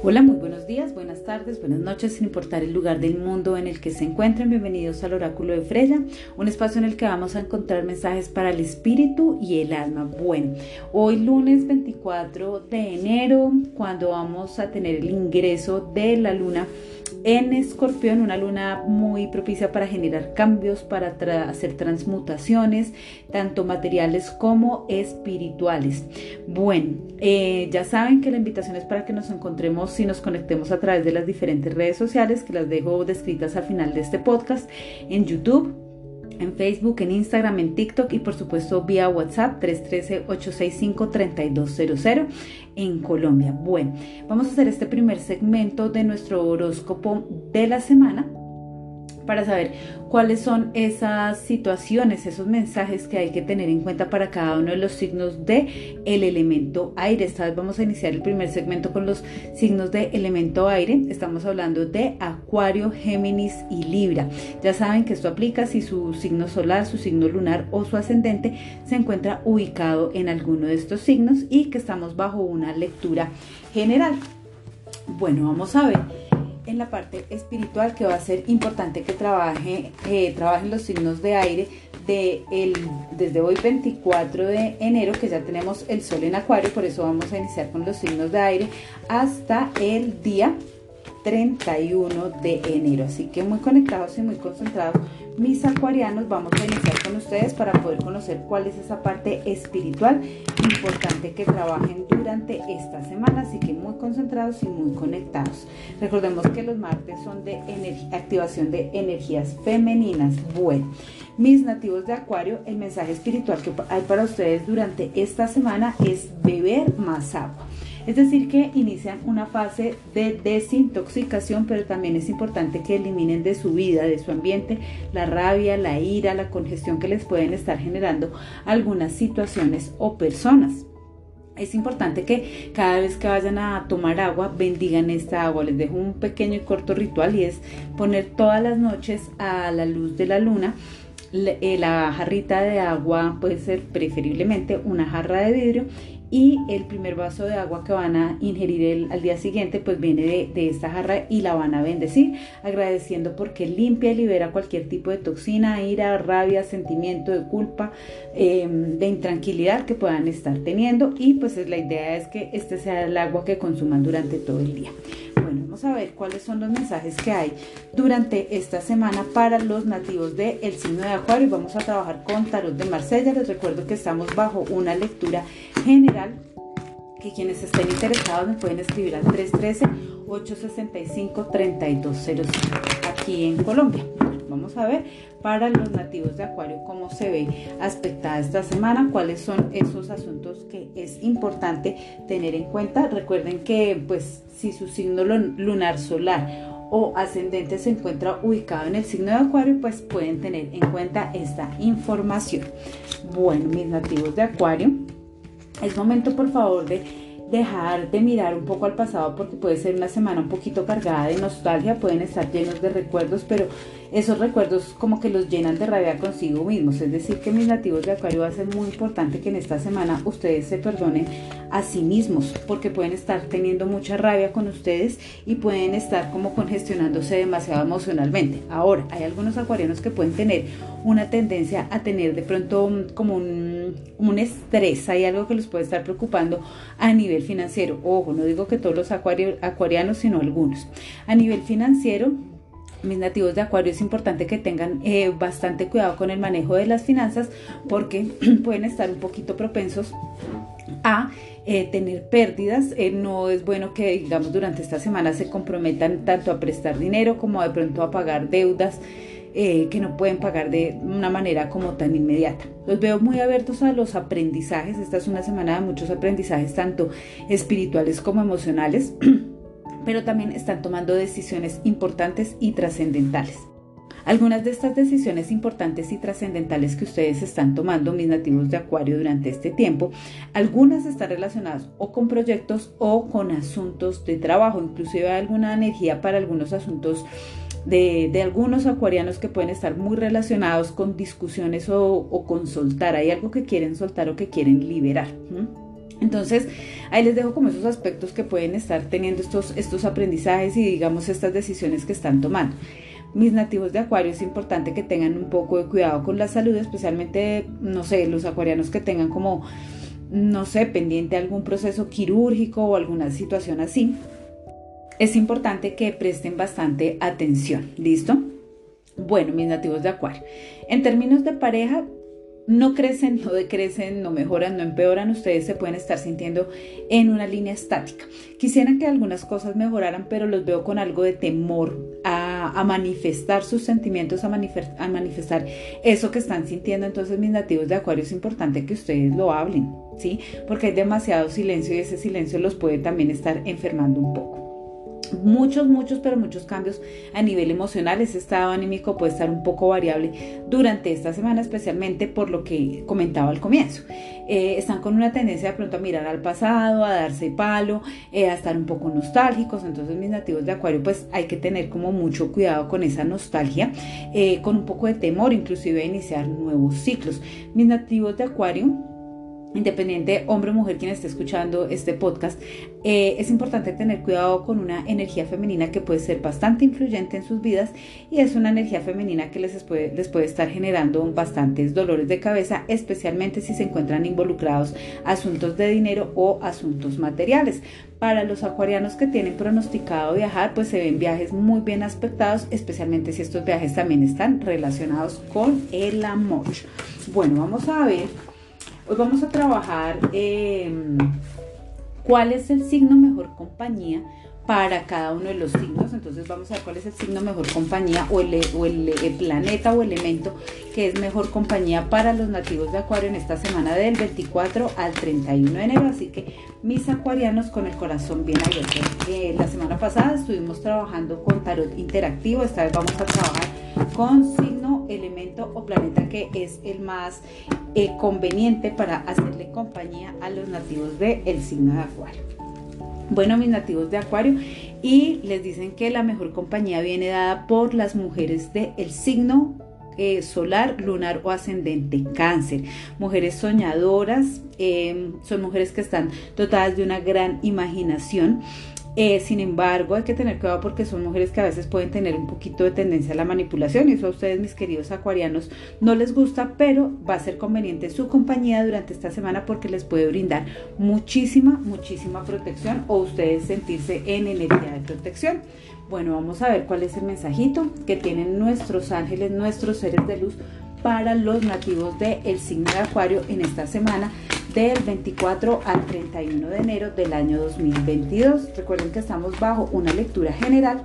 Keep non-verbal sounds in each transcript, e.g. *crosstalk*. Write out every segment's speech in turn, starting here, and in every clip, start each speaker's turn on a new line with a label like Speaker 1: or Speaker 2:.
Speaker 1: Hola, muy buenos días, buenas tardes, buenas noches, sin importar el lugar del mundo en el que se encuentren. Bienvenidos al Oráculo de Freya, un espacio en el que vamos a encontrar mensajes para el espíritu y el alma. Bueno, hoy lunes 24 de enero, cuando vamos a tener el ingreso de la luna en Escorpión, una luna muy propicia para generar cambios, para hacer transmutaciones, tanto materiales como espirituales. Bueno, eh, ya saben que la invitación es para que nos encontremos y nos conectemos a través de las diferentes redes sociales, que las dejo descritas al final de este podcast, en YouTube en Facebook, en Instagram, en TikTok y por supuesto vía WhatsApp 313-865-3200 en Colombia. Bueno, vamos a hacer este primer segmento de nuestro horóscopo de la semana para saber cuáles son esas situaciones, esos mensajes que hay que tener en cuenta para cada uno de los signos de el elemento aire. Esta vez vamos a iniciar el primer segmento con los signos de elemento aire. Estamos hablando de Acuario, Géminis y Libra. Ya saben que esto aplica si su signo solar, su signo lunar o su ascendente se encuentra ubicado en alguno de estos signos y que estamos bajo una lectura general. Bueno, vamos a ver en la parte espiritual que va a ser importante que trabaje, eh, trabajen los signos de aire de el, desde hoy 24 de enero que ya tenemos el sol en acuario, por eso vamos a iniciar con los signos de aire hasta el día 31 de enero. Así que muy conectados y muy concentrados, mis acuarianos, vamos a iniciar con ustedes para poder conocer cuál es esa parte espiritual importante que trabajen durante esta semana. Así que muy concentrados y muy conectados. Recordemos que los martes son de activación de energías femeninas. Bueno, mis nativos de Acuario, el mensaje espiritual que hay para ustedes durante esta semana es beber más agua. Es decir, que inician una fase de desintoxicación, pero también es importante que eliminen de su vida, de su ambiente, la rabia, la ira, la congestión que les pueden estar generando algunas situaciones o personas. Es importante que cada vez que vayan a tomar agua, bendigan esta agua. Les dejo un pequeño y corto ritual y es poner todas las noches a la luz de la luna eh, la jarrita de agua puede ser preferiblemente una jarra de vidrio y el primer vaso de agua que van a ingerir al día siguiente pues viene de, esta jarra y la van a bendecir agradeciendo porque limpia y libera cualquier tipo de toxina, ira, rabia, sentimiento de culpa, em, de intranquilidad que puedan estar teniendo y pues la idea es que este sea el agua que consuman durante todo el día. A ver cuáles son los mensajes que hay durante esta semana para los nativos del el signo de Acuario. Vamos a trabajar con Tarot de Marsella. Les recuerdo que estamos bajo una lectura general que quienes estén interesados me pueden escribir al 313-865-3205 aquí en Colombia. Vamos a ver para los nativos de Acuario cómo se ve aspectada esta semana, cuáles son esos asuntos que es importante tener en cuenta. Recuerden que pues si su signo lunar solar o ascendente se encuentra ubicado en el signo de Acuario, pues pueden tener en cuenta esta información. Bueno, mis nativos de Acuario, es momento por favor de dejar de mirar un poco al pasado porque puede ser una semana un poquito cargada de nostalgia, pueden estar llenos de recuerdos, pero esos recuerdos como que los llenan de rabia consigo mismos. Es decir, que mis nativos de Acuario va a ser muy importante que en esta semana ustedes se perdonen a sí mismos porque pueden estar teniendo mucha rabia con ustedes y pueden estar como congestionándose demasiado emocionalmente. Ahora, hay algunos acuarianos que pueden tener una tendencia a tener de pronto como un, un estrés, hay algo que los puede estar preocupando a nivel financiero. Ojo, no digo que todos los acuarianos, sino algunos. A nivel financiero, mis nativos de Acuario es importante que tengan eh, bastante cuidado con el manejo de las finanzas porque *clears throat* pueden estar un poquito propensos a eh, tener pérdidas. Eh, no es bueno que, digamos, durante esta semana se comprometan tanto a prestar dinero como de pronto a pagar deudas. que no pueden pagar de una manera como tan inmediata. Los veo muy abiertos a los aprendizajes. Esta es una semana de muchos aprendizajes, tanto espirituales como emocionales. *clears throat* pero también están tomando decisiones importantes y trascendentales. Algunas de estas decisiones importantes y trascendentales que ustedes están tomando, mis nativos de Acuario, durante este tiempo, algunas están relacionadas o con proyectos o con asuntos de trabajo, inclusive hay alguna energía para algunos asuntos de, algunos acuarianos que pueden estar muy relacionados con discusiones o, con soltar. Hay algo que quieren soltar o que quieren liberar. Entonces, ahí les dejo como esos aspectos que pueden estar teniendo estos, estos aprendizajes y digamos estas decisiones que están tomando. Mis nativos de Acuario es importante que tengan un poco de cuidado con la salud, especialmente, no sé, los acuarianos que tengan como, no sé, pendiente algún proceso quirúrgico o alguna situación así. Es importante que presten bastante atención, ¿listo? Bueno, mis nativos de Acuario. En términos de pareja, no crecen, no decrecen, no mejoran, no empeoran, ustedes se pueden estar sintiendo en una línea estática. Quisieran que algunas cosas mejoraran, pero los veo con algo de temor a, manifestar sus sentimientos, a, a manifestar eso que están sintiendo. Entonces, mis nativos de Acuario es importante que ustedes lo hablen, ¿sí? Porque hay demasiado silencio y ese silencio los puede también estar enfermando un poco muchos, muchos, pero muchos cambios a nivel emocional. Ese estado anímico puede estar un poco variable durante esta semana, especialmente por lo que comentaba al comienzo. Eh, están con una tendencia de pronto a mirar al pasado, a darse palo, eh, a estar un poco nostálgicos. Entonces mis nativos de Acuario pues hay que tener como mucho cuidado con esa nostalgia, eh, con un poco de temor inclusive a iniciar nuevos ciclos. Mis nativos de Acuario independiente hombre o mujer quien esté escuchando este podcast, eh, es importante tener cuidado con una energía femenina que puede ser bastante influyente en sus vidas y es una energía femenina que les puede, les puede estar generando bastantes dolores de cabeza, especialmente si se encuentran involucrados asuntos de dinero o asuntos materiales. Para los acuarianos que tienen pronosticado viajar, pues se ven viajes muy bien aspectados, especialmente si estos viajes también están relacionados con el amor. Bueno, vamos a ver Hoy vamos a trabajar em, cuál es el signo mejor compañía para cada uno de los signos. Entonces vamos a ver cuál es el signo mejor compañía o el, el, planeta o elemento que es mejor compañía para los nativos de Acuario en esta semana del 24 al 31 de enero. Así que mis acuarianos con el corazón bien abierto. Eh, la semana pasada estuvimos trabajando con tarot interactivo. Esta vez vamos a trabajar con signo, elemento o planeta que es el más eh, conveniente para hacerle compañía a los nativos del signo de Acuario. Bueno, mis nativos de Acuario, y les dicen que la mejor compañía viene dada por las mujeres del signo eh, solar, lunar o ascendente cáncer. Mujeres soñadoras, eh, son mujeres que están dotadas de una gran imaginación eh, sin embargo, hay que tener cuidado porque son mujeres que a veces pueden tener un poquito de tendencia a la manipulación y eso a ustedes, mis queridos acuarianos, no les gusta, pero va a ser conveniente su compañía durante esta semana porque les puede brindar muchísima, muchísima protección o ustedes sentirse en energía de protección. Bueno, vamos a ver cuál es el mensajito que tienen nuestros ángeles, nuestros seres de luz para los nativos del signo de Acuario en esta semana del 24 al 31 de enero del año 2022. Recuerden que estamos bajo una lectura general.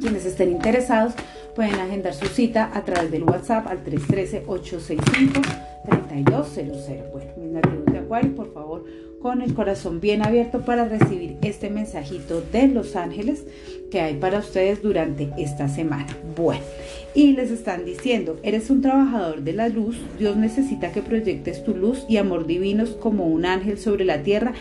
Speaker 1: Quienes estén interesados pueden agendar su cita a través del WhatsApp al 313-865-3200. Bueno, mis nativos de Acuario, por favor, con el corazón bien abierto para recibir este mensajito de los ángeles que hay para ustedes durante esta semana. Bueno, y les están diciendo, eres un trabajador de la luz, Dios necesita que proyectes tu luz y amor divinos como un ángel sobre la tierra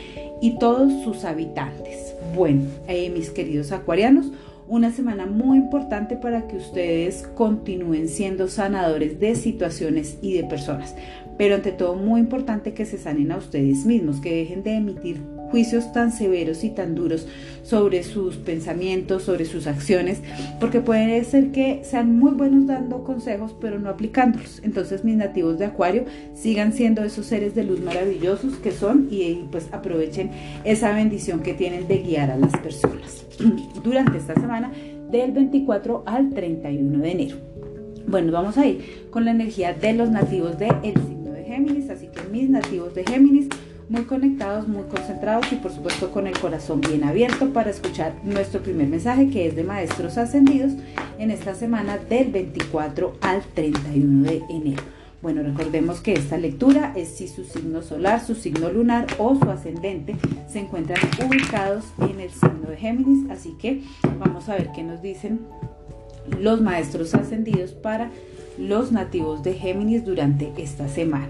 Speaker 1: y todos sus habitantes. Bueno, eh, mis queridos acuarianos, una semana muy importante para que ustedes continúen siendo sanadores de situaciones y de personas. Pero ante todo muy importante que se sanen a ustedes mismos, que dejen de emitir juicios tan severos y tan duros sobre sus pensamientos, sobre sus acciones, porque puede ser que sean muy buenos dando consejos, pero no aplicándolos. Entonces mis nativos de Acuario sigan siendo esos seres de luz maravillosos que son y pues aprovechen esa bendición que tienen de guiar a las personas *clears throat* durante esta semana del 24 al 31 de enero. Bueno, vamos a ir con la energía de los nativos de Géminis, así que mis nativos de Géminis muy conectados, muy concentrados y por supuesto con el corazón bien abierto para escuchar nuestro primer mensaje que es de Maestros Ascendidos en esta semana del 24 al 31 de enero. Bueno, recordemos que esta lectura es si su signo solar, su signo lunar o su ascendente se encuentran ubicados en el signo de Géminis, así que vamos a ver qué nos dicen los maestros ascendidos para los nativos de Géminis durante esta semana.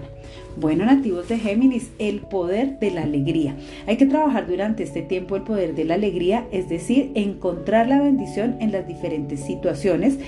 Speaker 1: Bueno, nativos de Géminis, el poder de la alegría. Hay que trabajar durante este tiempo el poder de la alegría, es decir, encontrar la bendición en las diferentes situaciones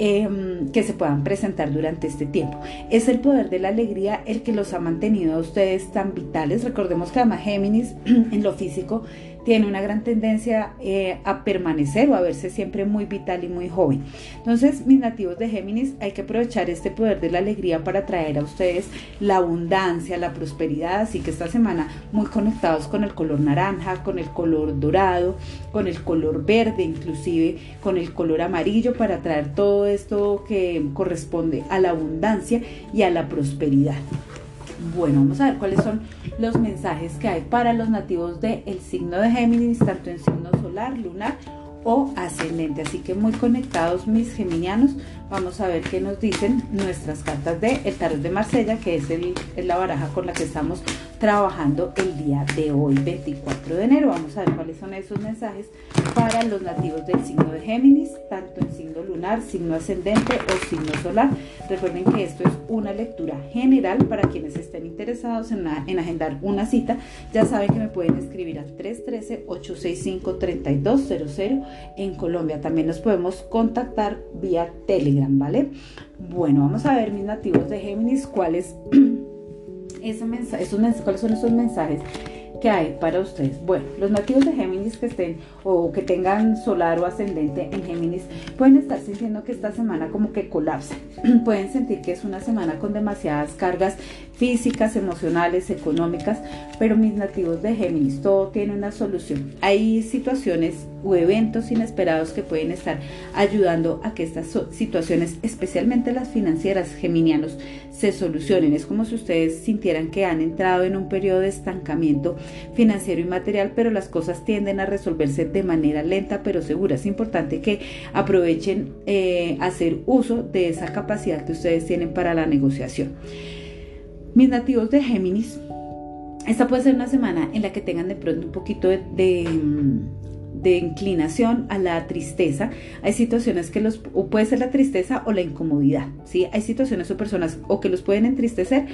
Speaker 1: Em, que se puedan presentar durante este tiempo. Es el poder de la alegría el que los ha mantenido a ustedes tan vitales. Recordemos que además Géminis *clears throat* en lo físico tiene una gran tendencia eh, a permanecer o a verse siempre muy vital y muy joven. Entonces, mis nativos de Géminis, hay que aprovechar este poder de la alegría para traer a ustedes la abundancia, la prosperidad. Así que esta semana muy conectados con el color naranja, con el color dorado, con el color verde, inclusive con el color amarillo para traer todo esto que corresponde a la abundancia y a la prosperidad. Bueno, vamos a ver cuáles son los mensajes que hay para los nativos del signo de Géminis, tanto en signo solar, lunar o ascendente. Así que muy conectados mis geminianos, vamos a ver qué nos dicen nuestras cartas de el tarot de Marsella, que es, el, es la baraja con la que estamos trabajando el día de hoy, 24 de enero. Vamos a ver cuáles son esos mensajes para los nativos del signo de Géminis, tanto en signo lunar, signo ascendente o signo solar. Recuerden que esto es una lectura general para quienes estén interesados en, en agendar una cita. Ya saben que me pueden escribir al 313-865-3200 en Colombia. También nos podemos contactar vía Telegram, ¿vale? Bueno, vamos a ver mis nativos de Géminis, cuáles *clears throat* esos mensajes, cuáles son esos mensajes que hay para ustedes. Bueno, los nativos de Géminis que estén o que tengan solar o ascendente en Géminis pueden estar sintiendo que esta semana como que colapsa. *clears throat* pueden sentir que es una semana con demasiadas cargas físicas, emocionales, económicas, pero mis nativos de Géminis, todo tiene una solución. Hay situaciones o eventos inesperados que pueden estar ayudando a que estas situaciones, especialmente las financieras geminianos, se solucionen. Es como si ustedes sintieran que han entrado en un periodo de estancamiento financiero y material, pero las cosas tienden a resolverse de manera lenta pero segura. Es importante que aprovechen eh, hacer uso de esa capacidad que ustedes tienen para la negociación. Mis nativos de Géminis, esta puede ser una semana en la que tengan de pronto un poquito de, de inclinación a la tristeza. Hay situaciones que los, o puede ser la tristeza o la incomodidad, ¿sí? Hay situaciones o personas o que los pueden entristecer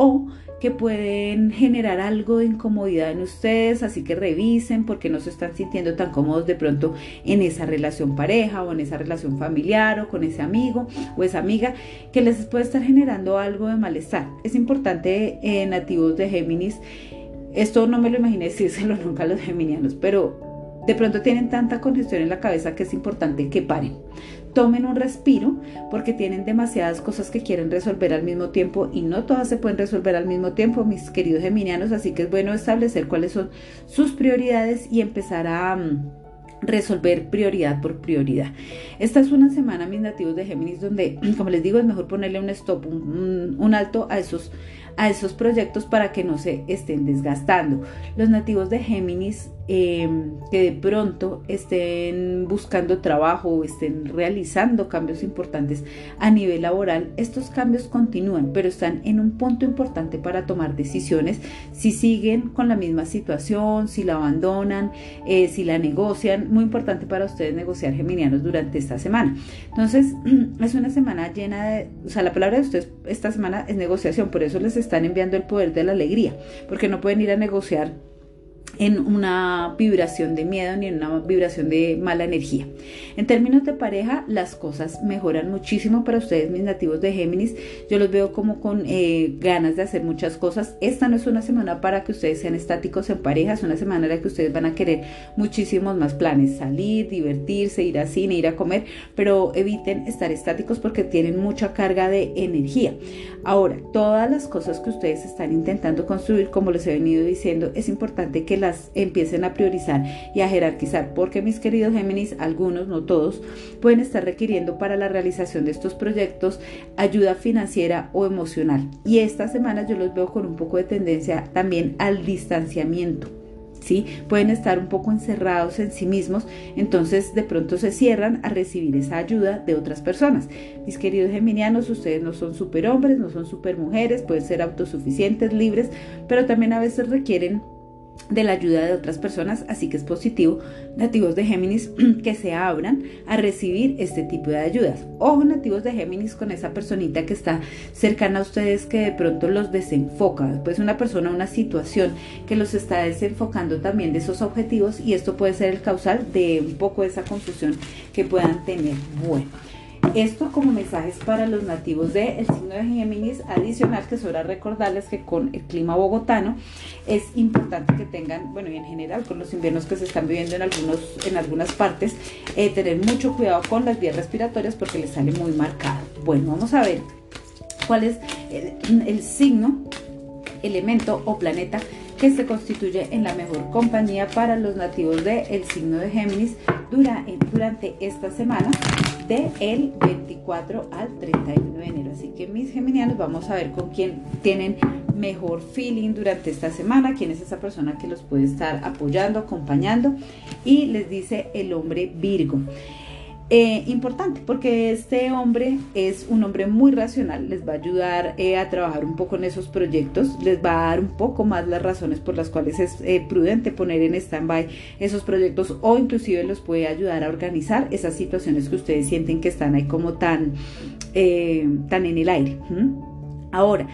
Speaker 1: o que pueden generar algo de incomodidad en ustedes, así que revisen porque no se están sintiendo tan cómodos de pronto en esa relación pareja o en esa relación familiar o con ese amigo o esa amiga que les puede estar generando algo de malestar. Es importante eh, nativos de Géminis, esto no me lo imaginé decírselo *laughs* nunca a los geminianos, pero de pronto tienen tanta congestión en la cabeza que es importante que paren. Tomen un respiro porque tienen demasiadas cosas que quieren resolver al mismo tiempo y no todas se pueden resolver al mismo tiempo, mis queridos geminianos, así que es bueno establecer cuáles son sus prioridades y empezar a mm, resolver prioridad por prioridad. Esta es una semana, mis nativos de Géminis, donde, *clears throat* como les digo, es mejor ponerle un stop, un, alto a esos, a esos proyectos para que no se estén desgastando. Los nativos de Géminis Em, que de pronto estén buscando trabajo o estén realizando cambios importantes a nivel laboral, estos cambios continúan, pero están en un punto importante para tomar decisiones. Si siguen con la misma situación, si la abandonan, eh, si la negocian, muy importante para ustedes negociar geminianos durante esta semana. Entonces, *clears throat* es una semana llena de, o sea, la palabra de ustedes esta semana es negociación, por eso les están enviando el poder de la alegría, porque no pueden ir a negociar en una vibración de miedo ni en una vibración de mala energía. En términos de pareja, las cosas mejoran muchísimo para ustedes, mis nativos de Géminis. Yo los veo como con eh, ganas de hacer muchas cosas. Esta no es una semana para que ustedes sean estáticos en pareja, es una semana en la que ustedes van a querer muchísimos más planes, salir, divertirse, ir al cine, ir a comer, pero eviten estar estáticos porque tienen mucha carga de energía. Ahora, todas las cosas que ustedes están intentando construir, como les he venido diciendo, es importante que las empiecen a priorizar y a jerarquizar, porque mis queridos Géminis, algunos, no todos, pueden estar requiriendo para la realización de estos proyectos ayuda financiera o emocional. Y esta semana yo los veo con un poco de tendencia también al distanciamiento. ¿Sí? Pueden estar un poco encerrados en sí mismos, entonces de pronto se cierran a recibir esa ayuda de otras personas. Mis queridos geminianos, ustedes no son superhombres, no son supermujeres, pueden ser autosuficientes, libres, pero también a veces requieren de la ayuda de otras personas, así que es positivo, nativos de Géminis, *clears throat* que se abran a recibir este tipo de ayudas. Ojo, nativos de Géminis, con esa personita que está cercana a ustedes que de pronto los desenfoca, pues una persona, una situación que los está desenfocando también de esos objetivos y esto puede ser el causal de un poco de esa confusión que puedan tener. Bueno. Esto como mensajes para los nativos del signo de Géminis, adicional que sobra recordarles que con el clima bogotano es importante que tengan, bueno, y en general con los inviernos que se están viviendo en, algunos, en algunas partes, eh, tener mucho cuidado con las vías respiratorias porque les sale muy marcado. Bueno, vamos a ver cuál es el, signo, elemento o planeta que se constituye en la mejor compañía para los nativos del signo de Géminis durante esta semana del el 24 al 31 de enero. Así que mis geminianos vamos a ver con quién tienen mejor feeling durante esta semana, quién es esa persona que los puede estar apoyando, acompañando y les dice el hombre Virgo. Eh, importante porque este hombre es un hombre muy racional, les va a ayudar eh, a trabajar un poco en esos proyectos, les va a dar un poco más las razones por las cuales es eh, prudente poner en stand-by esos proyectos o inclusive los puede ayudar a organizar esas situaciones que ustedes sienten que están ahí como tan, tan en el aire. Ahora,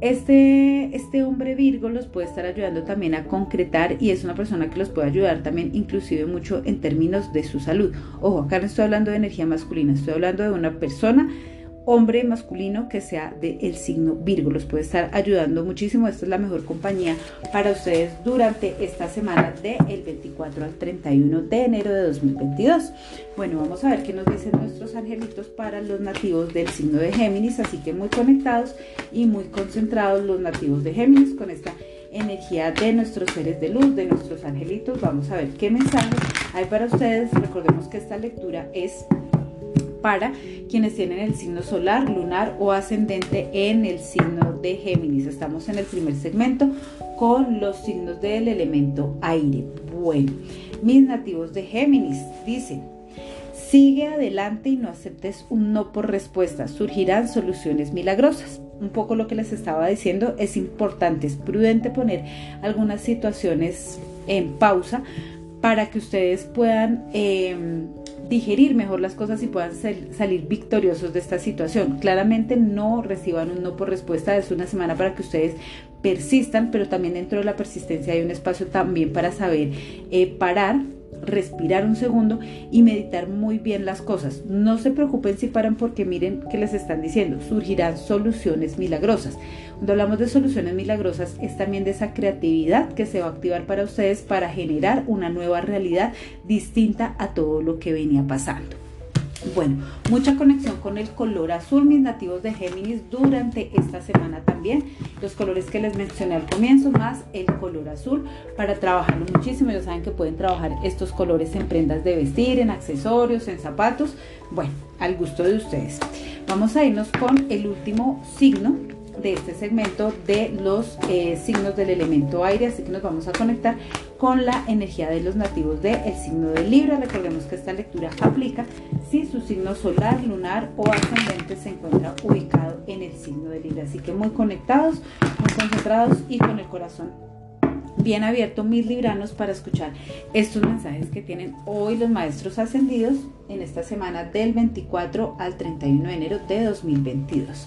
Speaker 1: este, este hombre Virgo los puede estar ayudando también a concretar y es una persona que los puede ayudar también inclusive mucho en términos de su salud. Ojo, acá no estoy hablando de energía masculina, estoy hablando de una persona hombre masculino que sea del signo Virgo. Los puede estar ayudando muchísimo. Esta es la mejor compañía para ustedes durante esta semana del 24 al 31 de enero de 2022. Bueno, vamos a ver qué nos dicen nuestros angelitos para los nativos del signo de Géminis. Así que muy conectados y muy concentrados los nativos de Géminis con esta energía de nuestros seres de luz, de nuestros angelitos. Vamos a ver qué mensajes hay para ustedes. Recordemos que esta lectura es para quienes tienen el signo solar, lunar o ascendente en el signo de Géminis. Estamos en el primer segmento con los signos del elemento aire. Bueno, mis nativos de Géminis dicen, sigue adelante y no aceptes un no por respuesta, surgirán soluciones milagrosas. Un poco lo que les estaba diciendo es importante, es prudente poner algunas situaciones en pausa para que ustedes puedan em, digerir mejor las cosas y puedan salir victoriosos de esta situación. Claramente no reciban un no por respuesta, es una semana para que ustedes persistan, pero también dentro de la persistencia hay un espacio también para saber eh, parar respirar un segundo y meditar muy bien las cosas. No se preocupen si paran porque miren que les están diciendo, surgirán soluciones milagrosas. Cuando hablamos de soluciones milagrosas es también de esa creatividad que se va a activar para ustedes para generar una nueva realidad distinta a todo lo que venía pasando. Bueno, mucha conexión con el color azul, mis nativos de Géminis, durante esta semana también. Los colores que les mencioné al comienzo, más el color azul, para trabajarlo muchísimo. Ya saben que pueden trabajar estos colores en prendas de vestir, en accesorios, en zapatos. Bueno, al gusto de ustedes. Vamos a irnos con el último signo de este segmento de los eh, signos del elemento aire, así que nos vamos a conectar con la energía de los nativos del signo de Libra. Recordemos que esta lectura aplica si su signo solar, lunar o ascendente se encuentra ubicado en el signo de Libra. Así que muy conectados, muy concentrados y con el corazón bien abierto, mis libranos, para escuchar estos mensajes que tienen hoy los maestros ascendidos en esta semana del 24 al 31 de enero de 2022.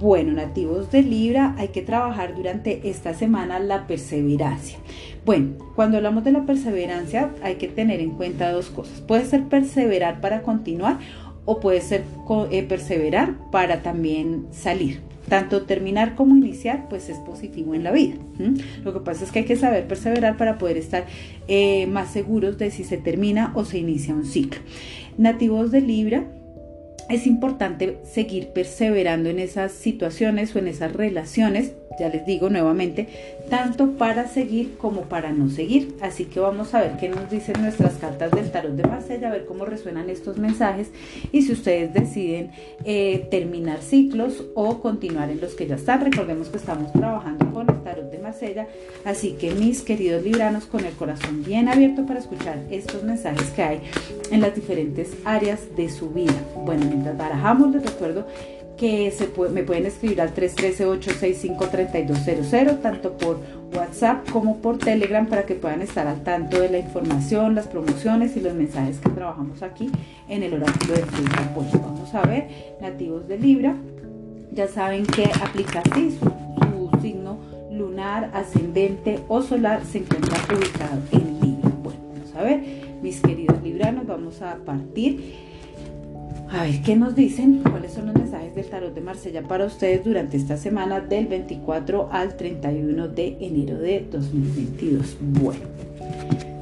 Speaker 1: Bueno, nativos de Libra, hay que trabajar durante esta semana la perseverancia. Bueno, cuando hablamos de la perseverancia hay que tener en cuenta dos cosas. Puede ser perseverar para continuar o puede ser eh, perseverar para también salir. Tanto terminar como iniciar, pues es positivo en la vida. Lo que pasa es que hay que saber perseverar para poder estar eh, más seguros de si se termina o se inicia un ciclo. Nativos de Libra, es importante seguir perseverando en esas situaciones o en esas relaciones, ya les digo nuevamente, tanto para seguir como para no seguir. Así que vamos a ver qué nos dicen nuestras cartas del tarot de Marsella, a ver cómo resuenan estos mensajes y si ustedes deciden eh, terminar ciclos o continuar en los que ya están. Recordemos que estamos trabajando con el tarot Marsella, así que mis queridos libranos, con el corazón bien abierto para escuchar estos mensajes que hay en las diferentes áreas de su vida. Bueno, mientras barajamos, les recuerdo que se me pueden escribir al 313-865-3200, tanto por WhatsApp como por Telegram, para que puedan estar al tanto de la información, las promociones y los mensajes que trabajamos aquí en el oráculo de Facebook. Pues vamos a ver, nativos de Libra, ya saben que aplica ascendente o solar se encuentra ubicado en Libra. Bueno, vamos a ver, mis queridos libranos, vamos a partir A ver, ¿qué nos dicen? ¿Cuáles son los mensajes del tarot de Marsella para ustedes durante esta semana del 24 al 31 de enero de 2022? Bueno,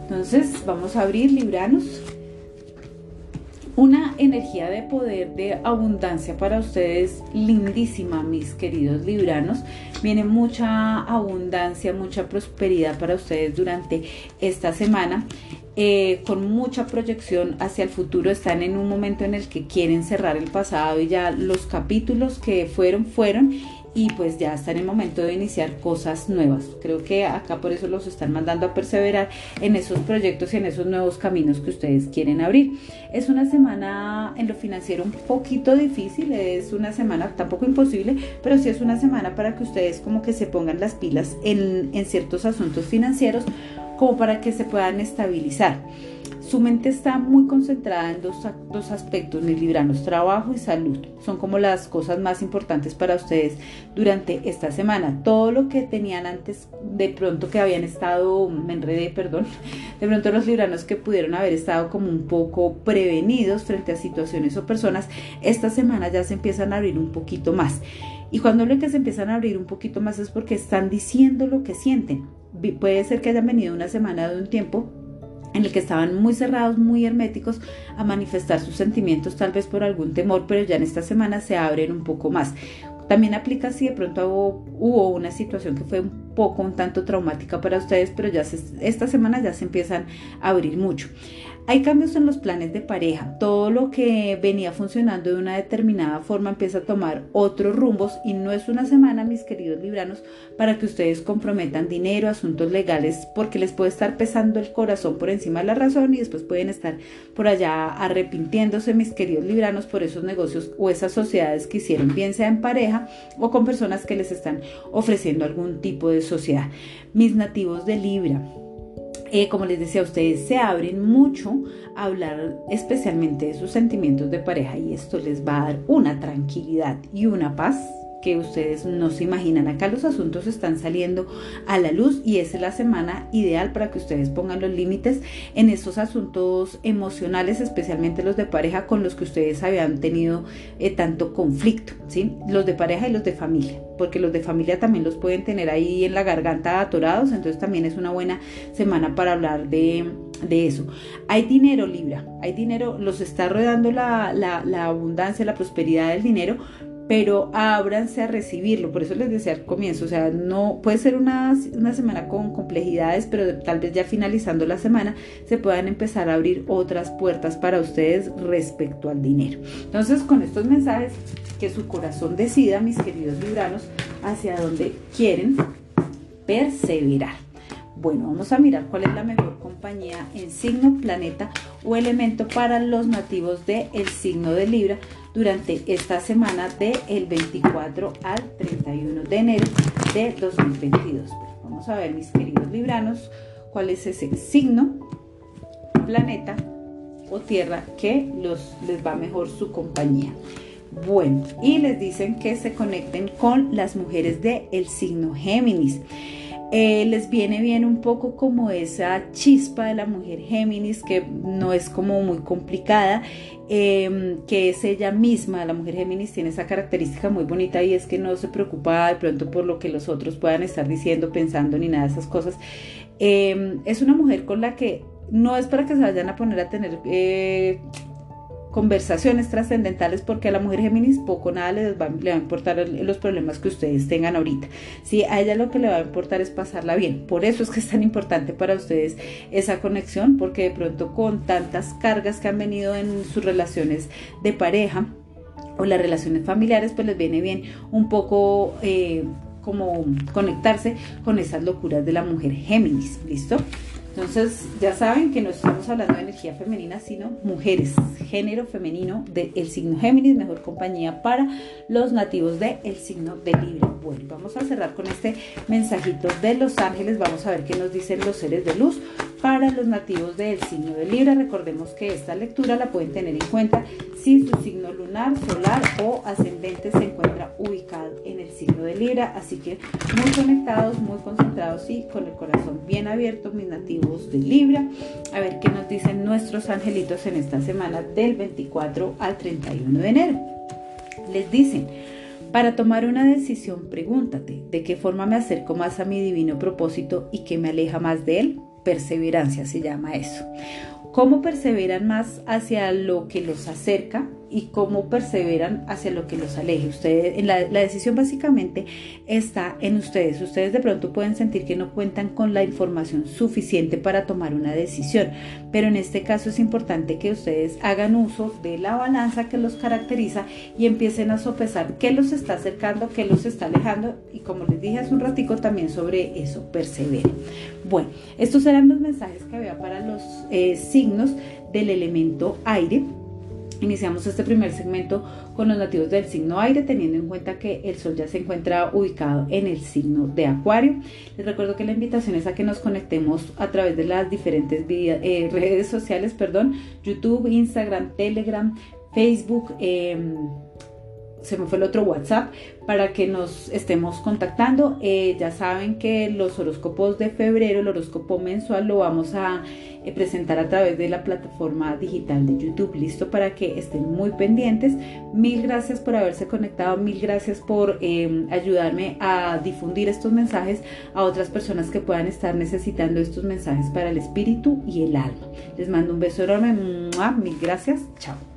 Speaker 1: entonces vamos a abrir Libranos una energía de poder, de abundancia para ustedes lindísima, mis queridos libranos. Viene mucha abundancia, mucha prosperidad para ustedes durante esta semana. Eh, con mucha proyección hacia el futuro, están en un momento en el que quieren cerrar el pasado y ya los capítulos que fueron, fueron y pues ya está en el momento de iniciar cosas nuevas. Creo que acá por eso los están mandando a perseverar en esos proyectos y en esos nuevos caminos que ustedes quieren abrir. Es una semana en lo financiero un poquito difícil, es una semana tampoco imposible, pero sí es una semana para que ustedes como que se pongan las pilas en, en ciertos asuntos financieros como para que se puedan estabilizar. Su mente está muy concentrada en dos, dos aspectos, mis libranos, trabajo y salud. Son como las cosas más importantes para ustedes durante esta semana. Todo lo que tenían antes, de pronto que habían estado, me enredé, perdón, de pronto los libranos que pudieron haber estado como un poco prevenidos frente a situaciones o personas, esta semana ya se empiezan a abrir un poquito más. Y cuando lo que se empiezan a abrir un poquito más es porque están diciendo lo que sienten. Puede ser que hayan venido una semana de un tiempo en el que estaban muy cerrados, muy herméticos a manifestar sus sentimientos, tal vez por algún temor, pero ya en esta semana se abren un poco más. También aplica si de pronto hubo, una situación que fue un poco, un tanto traumática para ustedes, pero ya esta semana ya se empiezan a abrir mucho. Hay cambios en los planes de pareja. Todo lo que venía funcionando de una determinada forma empieza a tomar otros rumbos y no es una semana, mis queridos libranos, para que ustedes comprometan dinero, asuntos legales, porque les puede estar pesando el corazón por encima de la razón y después pueden estar por allá arrepintiéndose, mis queridos libranos, por esos negocios o esas sociedades que hicieron, bien sea en pareja o con personas que les están ofreciendo algún tipo de sociedad. Mis nativos de Libra eh, como les decía, ustedes se abren mucho a hablar especialmente de sus sentimientos de pareja y esto les va a dar una tranquilidad y una paz que ustedes no se imaginan. Acá los asuntos están saliendo a la luz y es la semana ideal para que ustedes pongan los límites en esos asuntos emocionales, especialmente los de pareja con los que ustedes habían tenido eh, tanto conflicto, ¿sí? Los de pareja y los de familia, porque los de familia también los pueden tener ahí en la garganta atorados, entonces también es una buena semana para hablar de, eso. Hay dinero, Libra, hay dinero, los está rodeando la, la abundancia, la prosperidad del dinero, pero ábranse a recibirlo. Por eso les decía al comienzo, o sea, no puede ser una, una, semana con complejidades, pero tal vez ya finalizando la semana se puedan empezar a abrir otras puertas para ustedes respecto al dinero. Entonces, con estos mensajes, que su corazón decida, mis queridos libranos, hacia dónde quieren perseverar. Bueno, vamos a mirar cuál es la mejor compañía en signo, planeta o elemento para los nativos del el signo de Libra durante esta semana del 24 al 31 de enero de 2022. Vamos a ver, mis queridos libranos, cuál es ese signo, planeta o tierra que los, les va mejor su compañía. Bueno, y les dicen que se conecten con las mujeres del el signo Géminis. Eh, les viene bien un poco como esa chispa de la mujer Géminis, que no es como muy complicada, em, que es ella misma, la mujer Géminis tiene esa característica muy bonita y es que no se preocupa de pronto por lo que los otros puedan estar diciendo, pensando ni nada de esas cosas. Em, es una mujer con la que no es para que se vayan a poner a tener eh, conversaciones trascendentales porque a la mujer Géminis poco nada le va, le va, a importar los problemas que ustedes tengan ahorita. Sí, a ella lo que le va a importar es pasarla bien. Por eso es que es tan importante para ustedes esa conexión porque de pronto con tantas cargas que han venido en sus relaciones de pareja o las relaciones familiares pues les viene bien un poco... Eh, como conectarse con esas locuras de la mujer Géminis, ¿listo? Entonces, ya saben que no estamos hablando de energía femenina, sino mujeres, género femenino del signo Géminis, mejor compañía para los nativos del signo de Libra. Bueno, vamos a cerrar con este mensajito de los ángeles. Vamos a ver qué nos dicen los seres de luz para los nativos del signo de Libra. Recordemos que esta lectura la pueden tener en cuenta si su signo lunar, solar o ascendente se encuentra ubicado en el signo de Libra. Así que muy conectados, muy concentrados y con el corazón bien abierto, mis nativos de Libra. A ver qué nos dicen nuestros angelitos en esta semana del 24 al 31 de enero. Les dicen, para tomar una decisión, pregúntate, ¿de qué forma me acerco más a mi divino propósito y qué me aleja más de él? Perseverancia se llama eso. ¿Cómo perseveran más hacia lo que los acerca y cómo perseveran hacia lo que los aleje. Ustedes, la, la, decisión básicamente está en ustedes. Ustedes de pronto pueden sentir que no cuentan con la información suficiente para tomar una decisión, pero en este caso es importante que ustedes hagan uso de la balanza que los caracteriza y empiecen a sopesar qué los está acercando, qué los está alejando y como les dije hace un ratico también sobre eso, perseveren. Bueno, estos eran los mensajes que había para los eh, signos del elemento aire. Iniciamos este primer segmento con los nativos del signo aire, teniendo en cuenta que el sol ya se encuentra ubicado en el signo de Acuario. Les recuerdo que la invitación es a que nos conectemos a través de las diferentes eh, *laughs* redes sociales, perdón, YouTube, Instagram, Telegram, Facebook. Em, se me fue el otro WhatsApp para que nos estemos contactando. Eh, ya saben que los horóscopos de febrero, el horóscopo mensual, lo vamos a eh, presentar a través de la plataforma digital de YouTube. Listo para que estén muy pendientes. Mil gracias por haberse conectado, mil gracias por em, ayudarme a difundir estos mensajes a otras personas que puedan estar necesitando estos mensajes para el espíritu y el alma. Les mando un beso enorme, mil gracias, chao.